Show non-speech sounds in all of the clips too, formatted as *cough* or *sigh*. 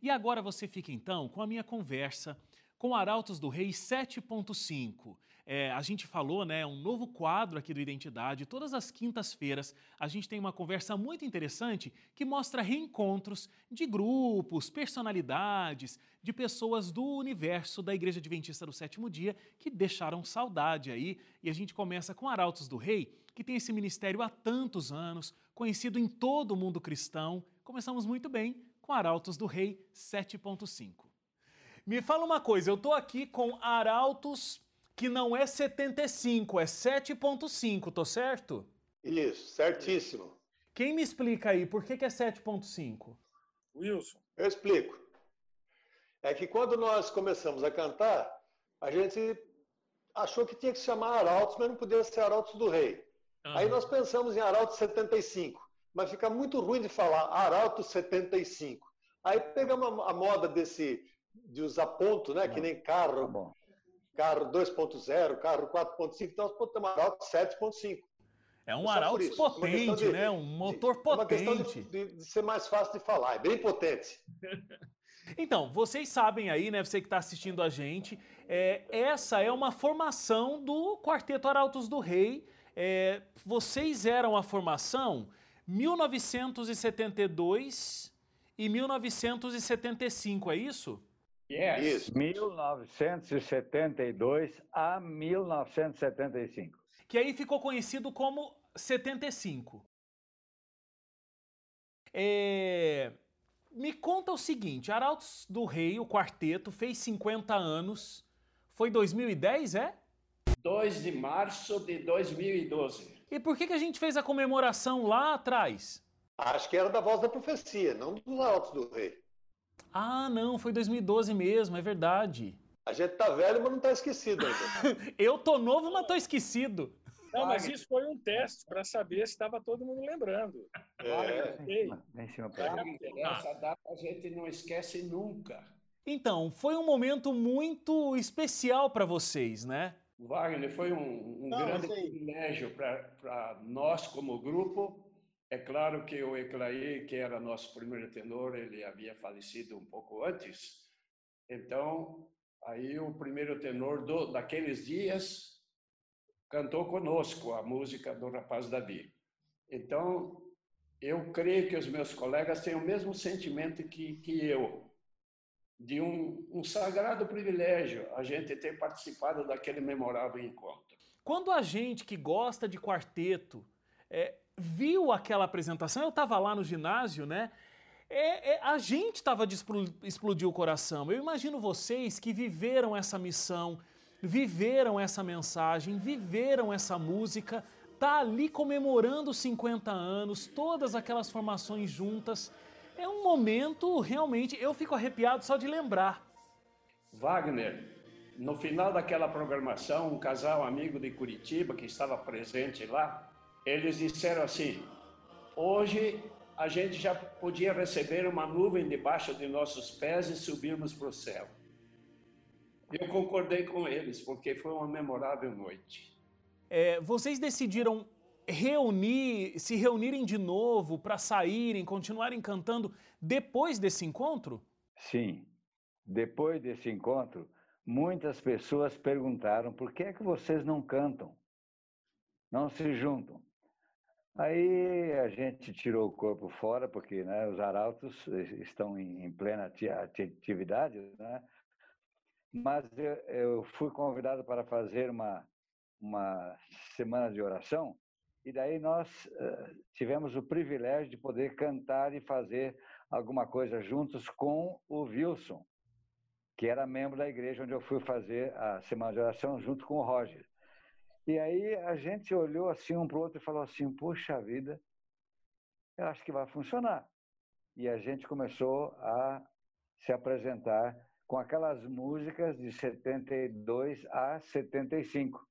E agora você fica então com a minha conversa com Arautos do Rei 7.5. É, a gente falou, né, um novo quadro aqui do Identidade. Todas as quintas-feiras a gente tem uma conversa muito interessante que mostra reencontros de grupos, personalidades, de pessoas do universo da Igreja Adventista do Sétimo Dia que deixaram saudade aí. E a gente começa com Arautos do Rei, que tem esse ministério há tantos anos, conhecido em todo o mundo cristão. Começamos muito bem com Arautos do Rei 7.5. Me fala uma coisa, eu estou aqui com Arautos que não é 75, é 7.5, tô certo? Isso, certíssimo. Quem me explica aí, por que, que é 7.5? Wilson. Eu explico. É que quando nós começamos a cantar, a gente achou que tinha que se chamar Arautos, mas não podia ser Arautos do Rei. Uhum. Aí nós pensamos em Arautos 75, mas fica muito ruim de falar Arautos 75. Aí pegamos a moda desse de usar ponto, né? Que nem carro. Tá carro 2.0, carro 4.5, então um Arauto 7.5. É um Arauto potente, de, né? Um motor de, potente. É uma questão de, de, ser mais fácil de falar, é bem potente. *laughs* então, vocês sabem aí, né? Você que está assistindo a gente, é, essa é uma formação do Quarteto Arautos do Rei. É, vocês eram a formação 1972 e 1975, é isso? Yes. Isso. 1972 a 1975. Que aí ficou conhecido como 75. É... Me conta o seguinte, Arautos do Rei, o quarteto, fez 50 anos. Foi 2010, é? 2 de março de 2012. E por que, que a gente fez a comemoração lá atrás? Acho que era da voz da profecia, não dos Arautos do Rei. Ah, não, foi 2012 mesmo, é verdade. A gente tá velho, mas não tá esquecido ainda. *laughs* eu tô novo, mas tô esquecido. Não, mas isso foi um teste para saber se estava todo mundo lembrando. É. Essa data a gente não esquece nunca. Então, foi um momento muito especial para vocês, né? Wagner, foi um, um não, grande privilégio para nós como grupo é claro que o Eclaí, que era nosso primeiro tenor, ele havia falecido um pouco antes. Então, aí o primeiro tenor do, daqueles dias cantou conosco a música do Rapaz Davi. Então, eu creio que os meus colegas têm o mesmo sentimento que, que eu, de um, um sagrado privilégio a gente ter participado daquele memorável encontro. Quando a gente que gosta de quarteto é, viu aquela apresentação, eu estava lá no ginásio, né? É, é, a gente estava de explodir o coração. Eu imagino vocês que viveram essa missão, viveram essa mensagem, viveram essa música, tá ali comemorando 50 anos, todas aquelas formações juntas. É um momento realmente, eu fico arrepiado só de lembrar. Wagner, no final daquela programação, um casal amigo de Curitiba que estava presente lá, eles disseram assim: hoje a gente já podia receber uma nuvem debaixo de nossos pés e subirmos para o céu. Eu concordei com eles, porque foi uma memorável noite. É, vocês decidiram reunir, se reunirem de novo para saírem, continuarem cantando depois desse encontro? Sim. Depois desse encontro, muitas pessoas perguntaram por que é que vocês não cantam, não se juntam. Aí a gente tirou o corpo fora, porque né, os arautos estão em plena atividade, né? mas eu, eu fui convidado para fazer uma, uma semana de oração, e daí nós uh, tivemos o privilégio de poder cantar e fazer alguma coisa juntos com o Wilson, que era membro da igreja onde eu fui fazer a semana de oração junto com o Roger. E aí a gente olhou assim um para o outro e falou assim: puxa vida, eu acho que vai funcionar. E a gente começou a se apresentar com aquelas músicas de 72 a 75.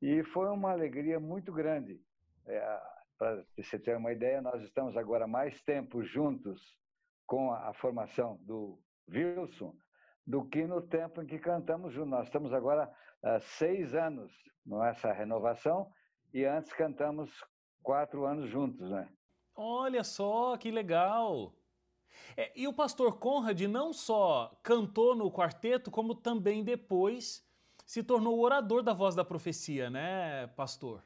E foi uma alegria muito grande. É, para você ter uma ideia, nós estamos agora mais tempo juntos com a, a formação do Wilson do que no tempo em que cantamos juntos. Nós estamos agora há seis anos nessa renovação e antes cantamos quatro anos juntos, né? Olha só que legal! É, e o pastor Conrad não só cantou no quarteto, como também depois se tornou orador da voz da profecia, né, pastor?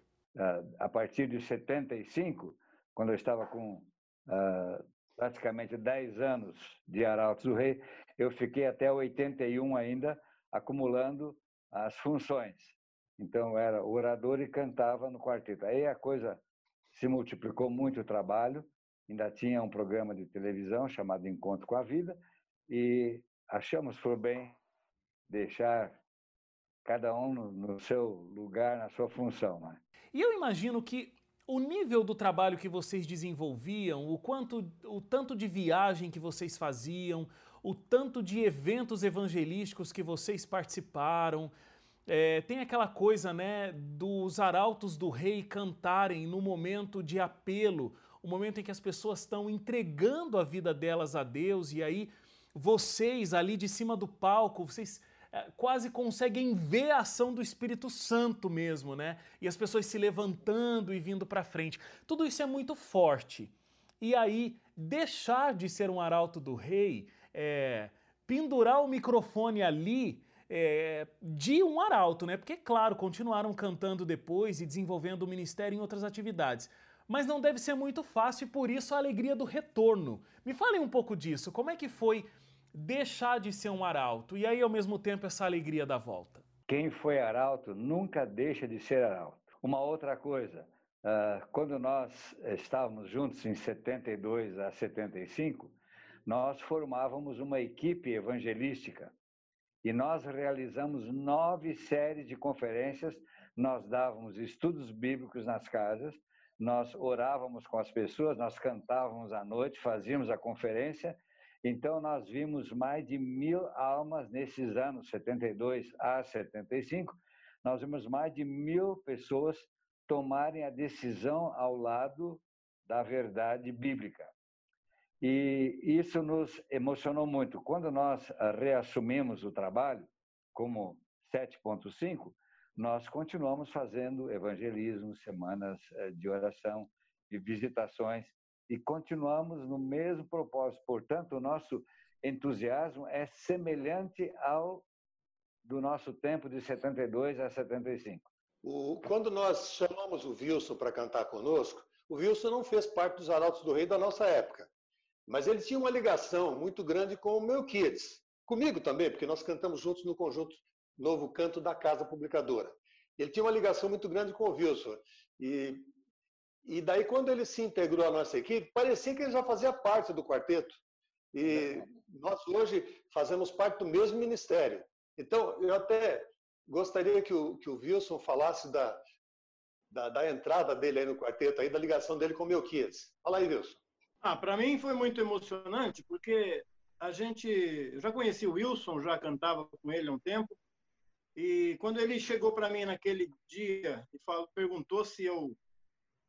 A partir de 75, quando eu estava com uh, praticamente 10 anos de Arautos do Rei, eu fiquei até 81 ainda acumulando as funções. Então, era orador e cantava no quarteto. Aí a coisa se multiplicou muito o trabalho, ainda tinha um programa de televisão chamado Encontro com a Vida, e achamos por bem deixar cada um no, no seu lugar, na sua função. Né? E eu imagino que o nível do trabalho que vocês desenvolviam, o quanto, o tanto de viagem que vocês faziam, o tanto de eventos evangelísticos que vocês participaram, é, tem aquela coisa, né, dos arautos do rei cantarem no momento de apelo, o momento em que as pessoas estão entregando a vida delas a Deus e aí vocês ali de cima do palco, vocês quase conseguem ver a ação do Espírito Santo mesmo, né? E as pessoas se levantando e vindo para frente. Tudo isso é muito forte. E aí, deixar de ser um arauto do rei, é, pendurar o microfone ali é, de um arauto, né? Porque, claro, continuaram cantando depois e desenvolvendo o ministério em outras atividades. Mas não deve ser muito fácil e por isso a alegria do retorno. Me falem um pouco disso. Como é que foi deixar de ser um arauto e aí ao mesmo tempo essa alegria da volta? Quem foi arauto nunca deixa de ser arauto. Uma outra coisa, uh, quando nós estávamos juntos em 72 a 75, nós formávamos uma equipe evangelística e nós realizamos nove séries de conferências. Nós dávamos estudos bíblicos nas casas, nós orávamos com as pessoas, nós cantávamos à noite, fazíamos a conferência então, nós vimos mais de mil almas nesses anos, 72 a 75, nós vimos mais de mil pessoas tomarem a decisão ao lado da verdade bíblica. E isso nos emocionou muito. Quando nós ah, reassumimos o trabalho como 7.5, nós continuamos fazendo evangelismo, semanas eh, de oração e visitações e continuamos no mesmo propósito. Portanto, o nosso entusiasmo é semelhante ao do nosso tempo de 72 a 75. O, quando nós chamamos o Wilson para cantar conosco, o Wilson não fez parte dos Arautos do Rei da nossa época, mas ele tinha uma ligação muito grande com o meu Kids, comigo também, porque nós cantamos juntos no conjunto Novo Canto da Casa Publicadora. Ele tinha uma ligação muito grande com o Wilson. E e daí, quando ele se integrou à nossa equipe, parecia que ele já fazia parte do quarteto. E nós hoje fazemos parte do mesmo ministério. Então, eu até gostaria que o, que o Wilson falasse da, da, da entrada dele aí no quarteto, aí, da ligação dele com o Melquias. Fala aí, Wilson. Ah, para mim foi muito emocionante, porque a gente. Eu já conheci o Wilson, já cantava com ele há um tempo. E quando ele chegou para mim naquele dia e falou, perguntou se eu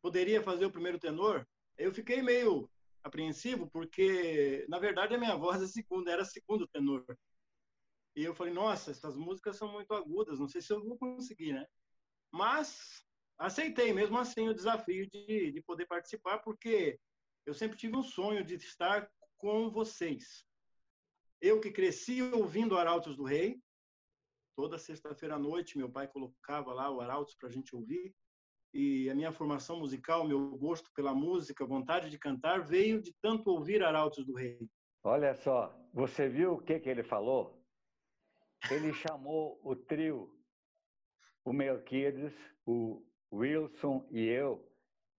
poderia fazer o primeiro tenor, eu fiquei meio apreensivo, porque, na verdade, a minha *laughs* voz é segunda, era segundo tenor. E eu falei, nossa, essas músicas são muito agudas, não sei se eu vou conseguir, né? Mas aceitei mesmo assim o desafio de, de poder participar, porque eu sempre tive um sonho de estar com vocês. Eu que cresci ouvindo Arautos do Rei, toda sexta-feira à noite meu pai colocava lá o Arautos para a gente ouvir, e a minha formação musical, meu gosto pela música, vontade de cantar, veio de tanto ouvir Arautos do Rei. Olha só, você viu o que, que ele falou? Ele chamou o trio, o Melquiades, o Wilson e eu,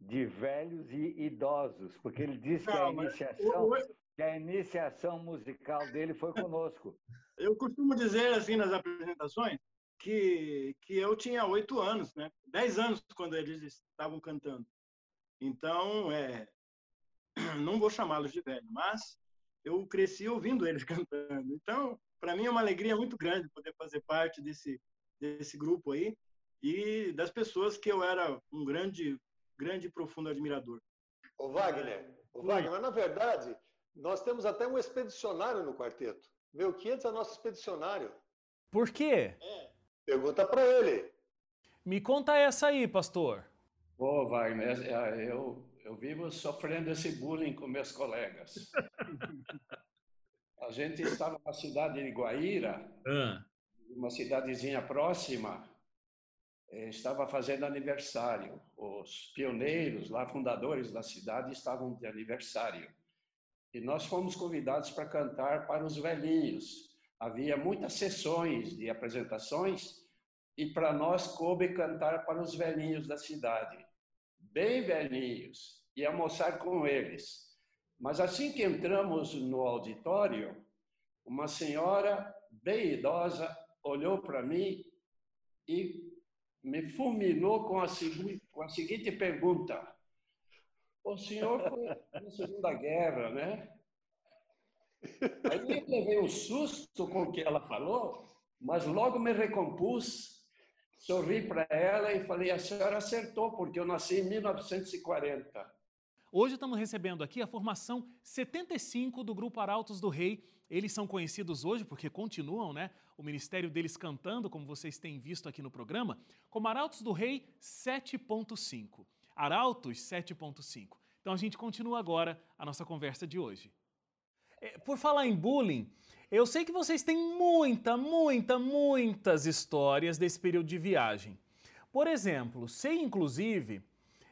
de velhos e idosos, porque ele disse Não, que, a iniciação, que a iniciação musical dele foi conosco. Eu costumo dizer assim nas apresentações que, que eu tinha oito anos, né? Dez anos quando eles estavam cantando. Então, é, *clears throat* não vou chamá-los de velho, mas eu cresci ouvindo eles *laughs* cantando. Então, para mim é uma alegria muito grande poder fazer parte desse desse grupo aí e das pessoas que eu era um grande grande e profundo admirador. O Wagner, o Wagner, mas na verdade nós temos até um expedicionário no quarteto. Meu 500 é nosso expedicionário. Por quê? É. Pergunta para ele. Me conta essa aí, pastor. Ô, Wagner, é, é, eu, eu vivo sofrendo esse bullying com meus colegas. A gente estava na cidade de Guaíra, ah. uma cidadezinha próxima, eh, estava fazendo aniversário. Os pioneiros, lá fundadores da cidade, estavam de aniversário. E nós fomos convidados para cantar para os velhinhos. Havia muitas sessões de apresentações e para nós coube cantar para os velhinhos da cidade, bem velhinhos, e almoçar com eles. Mas assim que entramos no auditório, uma senhora bem idosa olhou para mim e me fulminou com a, com a seguinte pergunta: O senhor foi na Segunda Guerra, né? Aí eu levei um susto com o que ela falou, mas logo me recompus, sorri para ela e falei: A senhora acertou, porque eu nasci em 1940. Hoje estamos recebendo aqui a formação 75 do Grupo Arautos do Rei. Eles são conhecidos hoje porque continuam, né? O ministério deles cantando, como vocês têm visto aqui no programa, como Arautos do Rei 7.5. Arautos 7.5. Então a gente continua agora a nossa conversa de hoje. É, por falar em bullying, eu sei que vocês têm muita, muita, muitas histórias desse período de viagem. Por exemplo, sei inclusive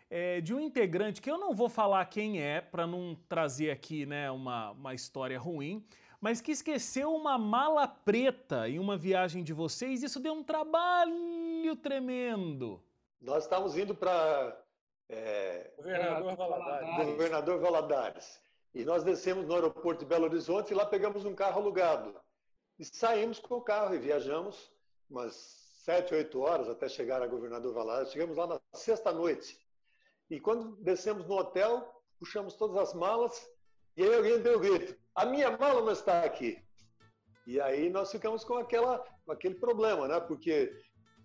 é, de um integrante que eu não vou falar quem é, para não trazer aqui né, uma, uma história ruim, mas que esqueceu uma mala preta em uma viagem de vocês. Isso deu um trabalho tremendo. Nós estávamos indo para é, Governador, Valadares. Governador Valadares. E nós descemos no aeroporto de Belo Horizonte e lá pegamos um carro alugado. E saímos com o carro e viajamos umas sete, oito horas até chegar a Governador Valadares. Chegamos lá na sexta noite. E quando descemos no hotel, puxamos todas as malas e aí alguém deu o grito: a minha mala não está aqui. E aí nós ficamos com, aquela, com aquele problema, né? Porque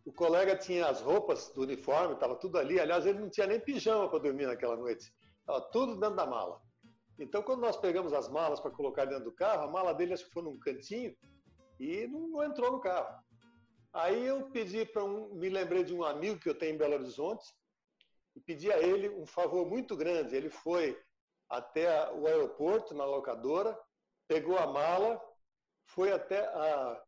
o colega tinha as roupas do uniforme, estava tudo ali. Aliás, ele não tinha nem pijama para dormir naquela noite. Estava tudo dentro da mala. Então, quando nós pegamos as malas para colocar dentro do carro, a mala dele acho que foi num cantinho e não, não entrou no carro. Aí eu pedi para um, me lembrei de um amigo que eu tenho em Belo Horizonte, e pedi a ele um favor muito grande. Ele foi até o aeroporto, na locadora, pegou a mala, foi até a,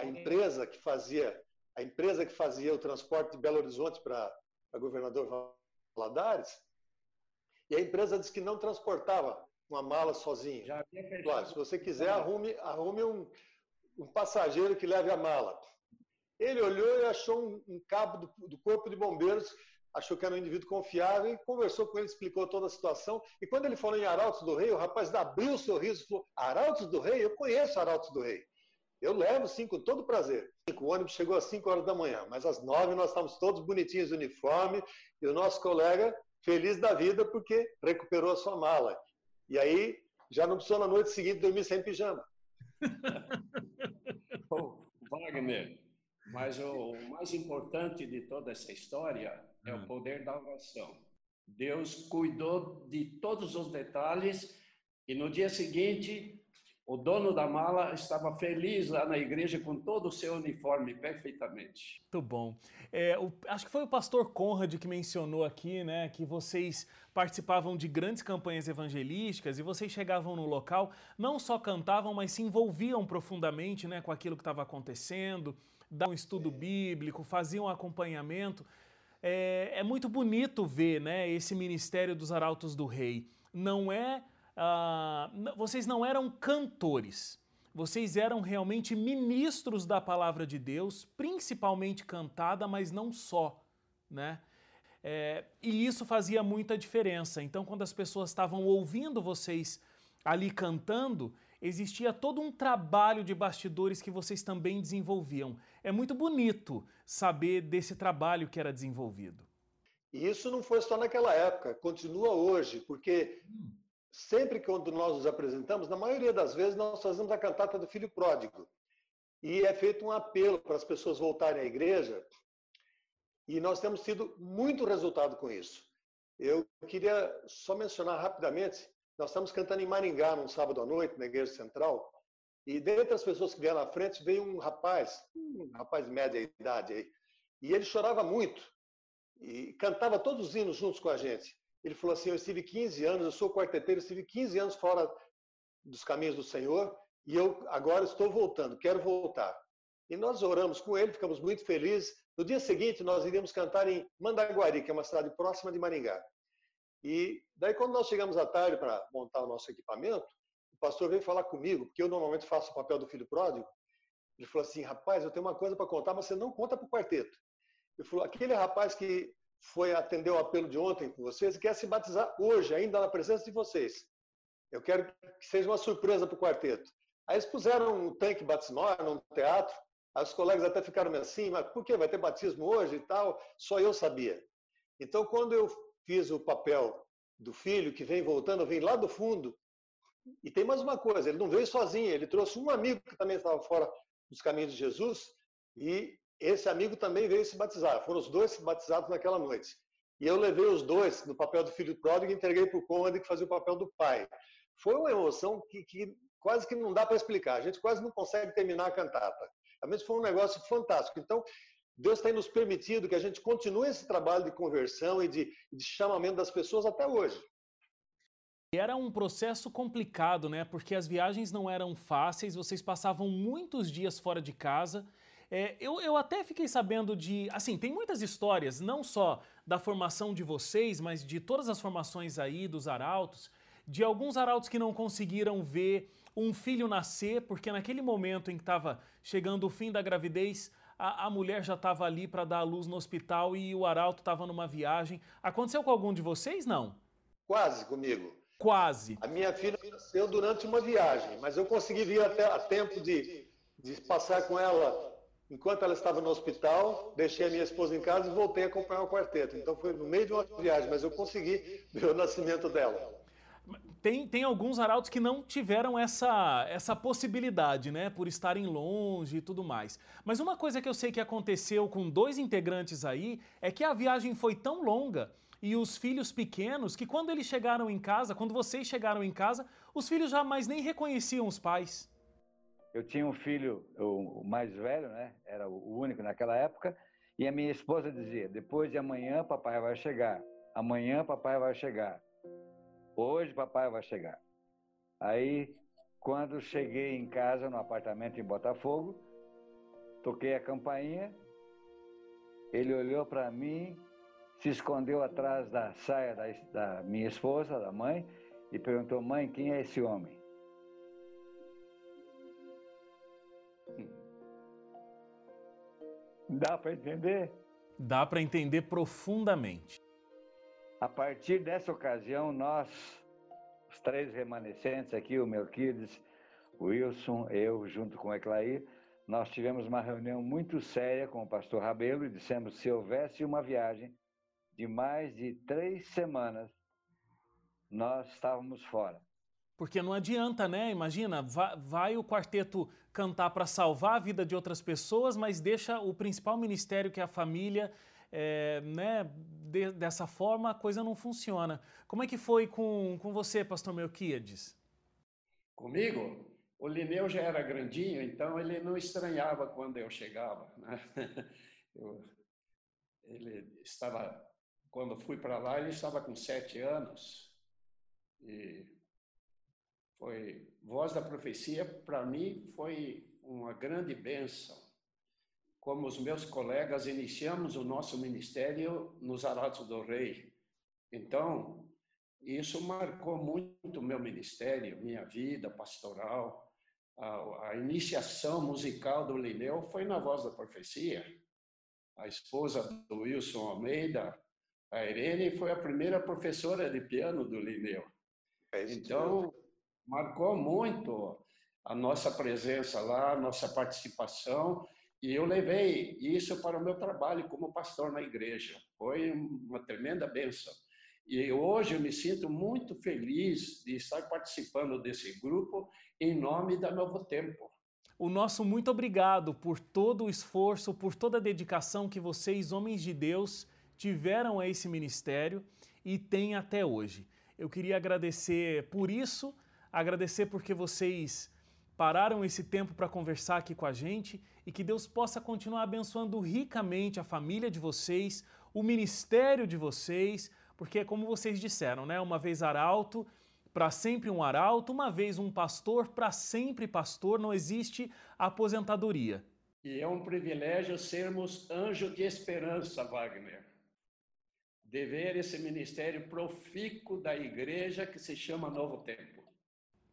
a empresa que fazia a empresa que fazia o transporte de Belo Horizonte para governador Valadares, e a empresa disse que não transportava uma mala sozinha. Claro, se você quiser, arrume, arrume um, um passageiro que leve a mala. Ele olhou e achou um, um cabo do, do, Corpo de Bombeiros achou que era um indivíduo confiável e conversou com ele, explicou toda a situação. E quando ele falou em Arautos do Rei, o rapaz abriu o sorriso e falou: Arautos do Rei? Eu conheço Arautos do Rei. Eu levo sim, com todo prazer. O ônibus chegou às 5 horas da manhã, mas às 9 nós estávamos todos bonitinhos, uniforme, e o nosso colega feliz da vida porque recuperou a sua mala. E aí já não precisou na noite seguinte dormir sem pijama. *laughs* oh, Wagner, mas o mais importante de toda essa história é o hum. poder da oração. Deus cuidou de todos os detalhes e no dia seguinte o dono da mala estava feliz lá na igreja com todo o seu uniforme perfeitamente. Muito bom. É, o, acho que foi o pastor Conrad que mencionou aqui, né, que vocês participavam de grandes campanhas evangelísticas e vocês chegavam no local, não só cantavam, mas se envolviam profundamente, né, com aquilo que estava acontecendo, davam um estudo bíblico, faziam acompanhamento é, é muito bonito ver né, esse ministério dos Arautos do Rei. Não é. Uh, vocês não eram cantores, vocês eram realmente ministros da palavra de Deus, principalmente cantada, mas não só. Né? É, e isso fazia muita diferença. Então, quando as pessoas estavam ouvindo vocês ali cantando, existia todo um trabalho de bastidores que vocês também desenvolviam. É muito bonito saber desse trabalho que era desenvolvido. E isso não foi só naquela época, continua hoje, porque sempre quando nós nos apresentamos, na maioria das vezes nós fazemos a cantata do Filho Pródigo. E é feito um apelo para as pessoas voltarem à igreja, e nós temos tido muito resultado com isso. Eu queria só mencionar rapidamente nós estamos cantando em Maringá num sábado à noite, na Igreja Central, e dentre as pessoas que vieram na frente veio um rapaz, um rapaz de média idade aí, e ele chorava muito e cantava todos os hinos juntos com a gente. Ele falou assim: Eu estive 15 anos, eu sou quarteteiro, estive 15 anos fora dos caminhos do Senhor e eu agora estou voltando, quero voltar. E nós oramos com ele, ficamos muito felizes. No dia seguinte, nós iríamos cantar em Mandaguari, que é uma cidade próxima de Maringá. E daí, quando nós chegamos à tarde para montar o nosso equipamento, o pastor veio falar comigo, porque eu normalmente faço o papel do filho pródigo. Ele falou assim: rapaz, eu tenho uma coisa para contar, mas você não conta para o quarteto. Ele falou: aquele rapaz que foi atender o apelo de ontem com vocês e quer se batizar hoje, ainda na presença de vocês. Eu quero que seja uma surpresa para o quarteto. Aí eles puseram um tanque batismal no teatro, aí os colegas até ficaram assim, mas por que vai ter batismo hoje e tal? Só eu sabia. Então, quando eu fiz o papel do filho que vem voltando, vem lá do fundo, e tem mais uma coisa, ele não veio sozinho, ele trouxe um amigo que também estava fora dos caminhos de Jesus, e esse amigo também veio se batizar. Foram os dois batizados naquela noite. E eu levei os dois no papel do filho pródigo e entreguei para o cômodo que fazia o papel do pai. Foi uma emoção que, que quase que não dá para explicar. A gente quase não consegue terminar a cantata. Realmente foi um negócio fantástico. Então, Deus tem nos permitido que a gente continue esse trabalho de conversão e de, de chamamento das pessoas até hoje. Era um processo complicado, né? Porque as viagens não eram fáceis, vocês passavam muitos dias fora de casa. É, eu, eu até fiquei sabendo de. Assim, tem muitas histórias, não só da formação de vocês, mas de todas as formações aí dos arautos, de alguns arautos que não conseguiram ver um filho nascer, porque naquele momento em que estava chegando o fim da gravidez, a, a mulher já estava ali para dar a luz no hospital e o arauto estava numa viagem. Aconteceu com algum de vocês? Não? Quase comigo. Quase. A minha filha nasceu durante uma viagem, mas eu consegui vir até a tempo de, de passar com ela Enquanto ela estava no hospital, deixei a minha esposa em casa e voltei a acompanhar o quarteto. Então foi no meio de uma viagem, mas eu consegui ver o nascimento dela. Tem, tem alguns arautos que não tiveram essa, essa possibilidade, né? Por estarem longe e tudo mais. Mas uma coisa que eu sei que aconteceu com dois integrantes aí é que a viagem foi tão longa e os filhos pequenos que quando eles chegaram em casa, quando vocês chegaram em casa, os filhos jamais nem reconheciam os pais eu tinha um filho, o mais velho, né? Era o único naquela época, e a minha esposa dizia: depois de amanhã, papai vai chegar. Amanhã, papai vai chegar. Hoje, papai vai chegar. Aí, quando cheguei em casa, no apartamento em Botafogo, toquei a campainha, ele olhou para mim, se escondeu atrás da saia da, da minha esposa, da mãe, e perguntou: mãe, quem é esse homem? Dá para entender? Dá para entender profundamente. A partir dessa ocasião, nós, os três remanescentes aqui, o Melquides, o Wilson, eu, junto com o Eclair, nós tivemos uma reunião muito séria com o pastor Rabelo e dissemos se houvesse uma viagem de mais de três semanas, nós estávamos fora. Porque não adianta, né? Imagina, vai, vai o quarteto cantar para salvar a vida de outras pessoas, mas deixa o principal ministério, que é a família, é, né? De, dessa forma a coisa não funciona. Como é que foi com, com você, pastor Melquiades? Comigo? O Lineu já era grandinho, então ele não estranhava quando eu chegava. Né? *laughs* Eu, ele estava, quando fui para lá, ele estava com sete anos. E foi Voz da Profecia, para mim, foi uma grande bênção. Como os meus colegas, iniciamos o nosso ministério nos Arautos do Rei. Então, isso marcou muito o meu ministério, minha vida pastoral. A, a iniciação musical do Lineu foi na Voz da Profecia. A esposa do Wilson Almeida, a Irene, foi a primeira professora de piano do Lineu. É então, marcou muito a nossa presença lá, a nossa participação, e eu levei isso para o meu trabalho como pastor na igreja. Foi uma tremenda bênção. E hoje eu me sinto muito feliz de estar participando desse grupo em nome da Novo Tempo. O nosso muito obrigado por todo o esforço, por toda a dedicação que vocês, homens de Deus, tiveram a esse ministério e têm até hoje. Eu queria agradecer por isso agradecer porque vocês pararam esse tempo para conversar aqui com a gente e que Deus possa continuar abençoando ricamente a família de vocês, o ministério de vocês, Porque, como vocês disseram, né? Uma vez arauto, para sempre um arauto, uma vez um pastor, para sempre pastor, não existe aposentadoria. E é um privilégio sermos anjo de esperança, Wagner. De ver esse ministério profícuo da igreja que se chama Novo Tempo.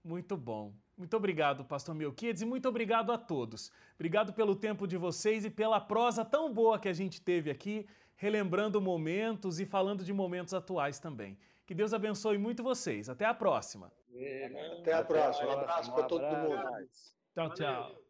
Muito bom. Muito obrigado, pastor Melquides, e muito obrigado a todos. Obrigado pelo tempo de vocês e pela prosa tão boa que a gente teve aqui, relembrando momentos e falando de momentos atuais também. Que Deus abençoe muito vocês. Até a próxima. Até a próxima. Um abraço para todo mundo. Tchau, tchau.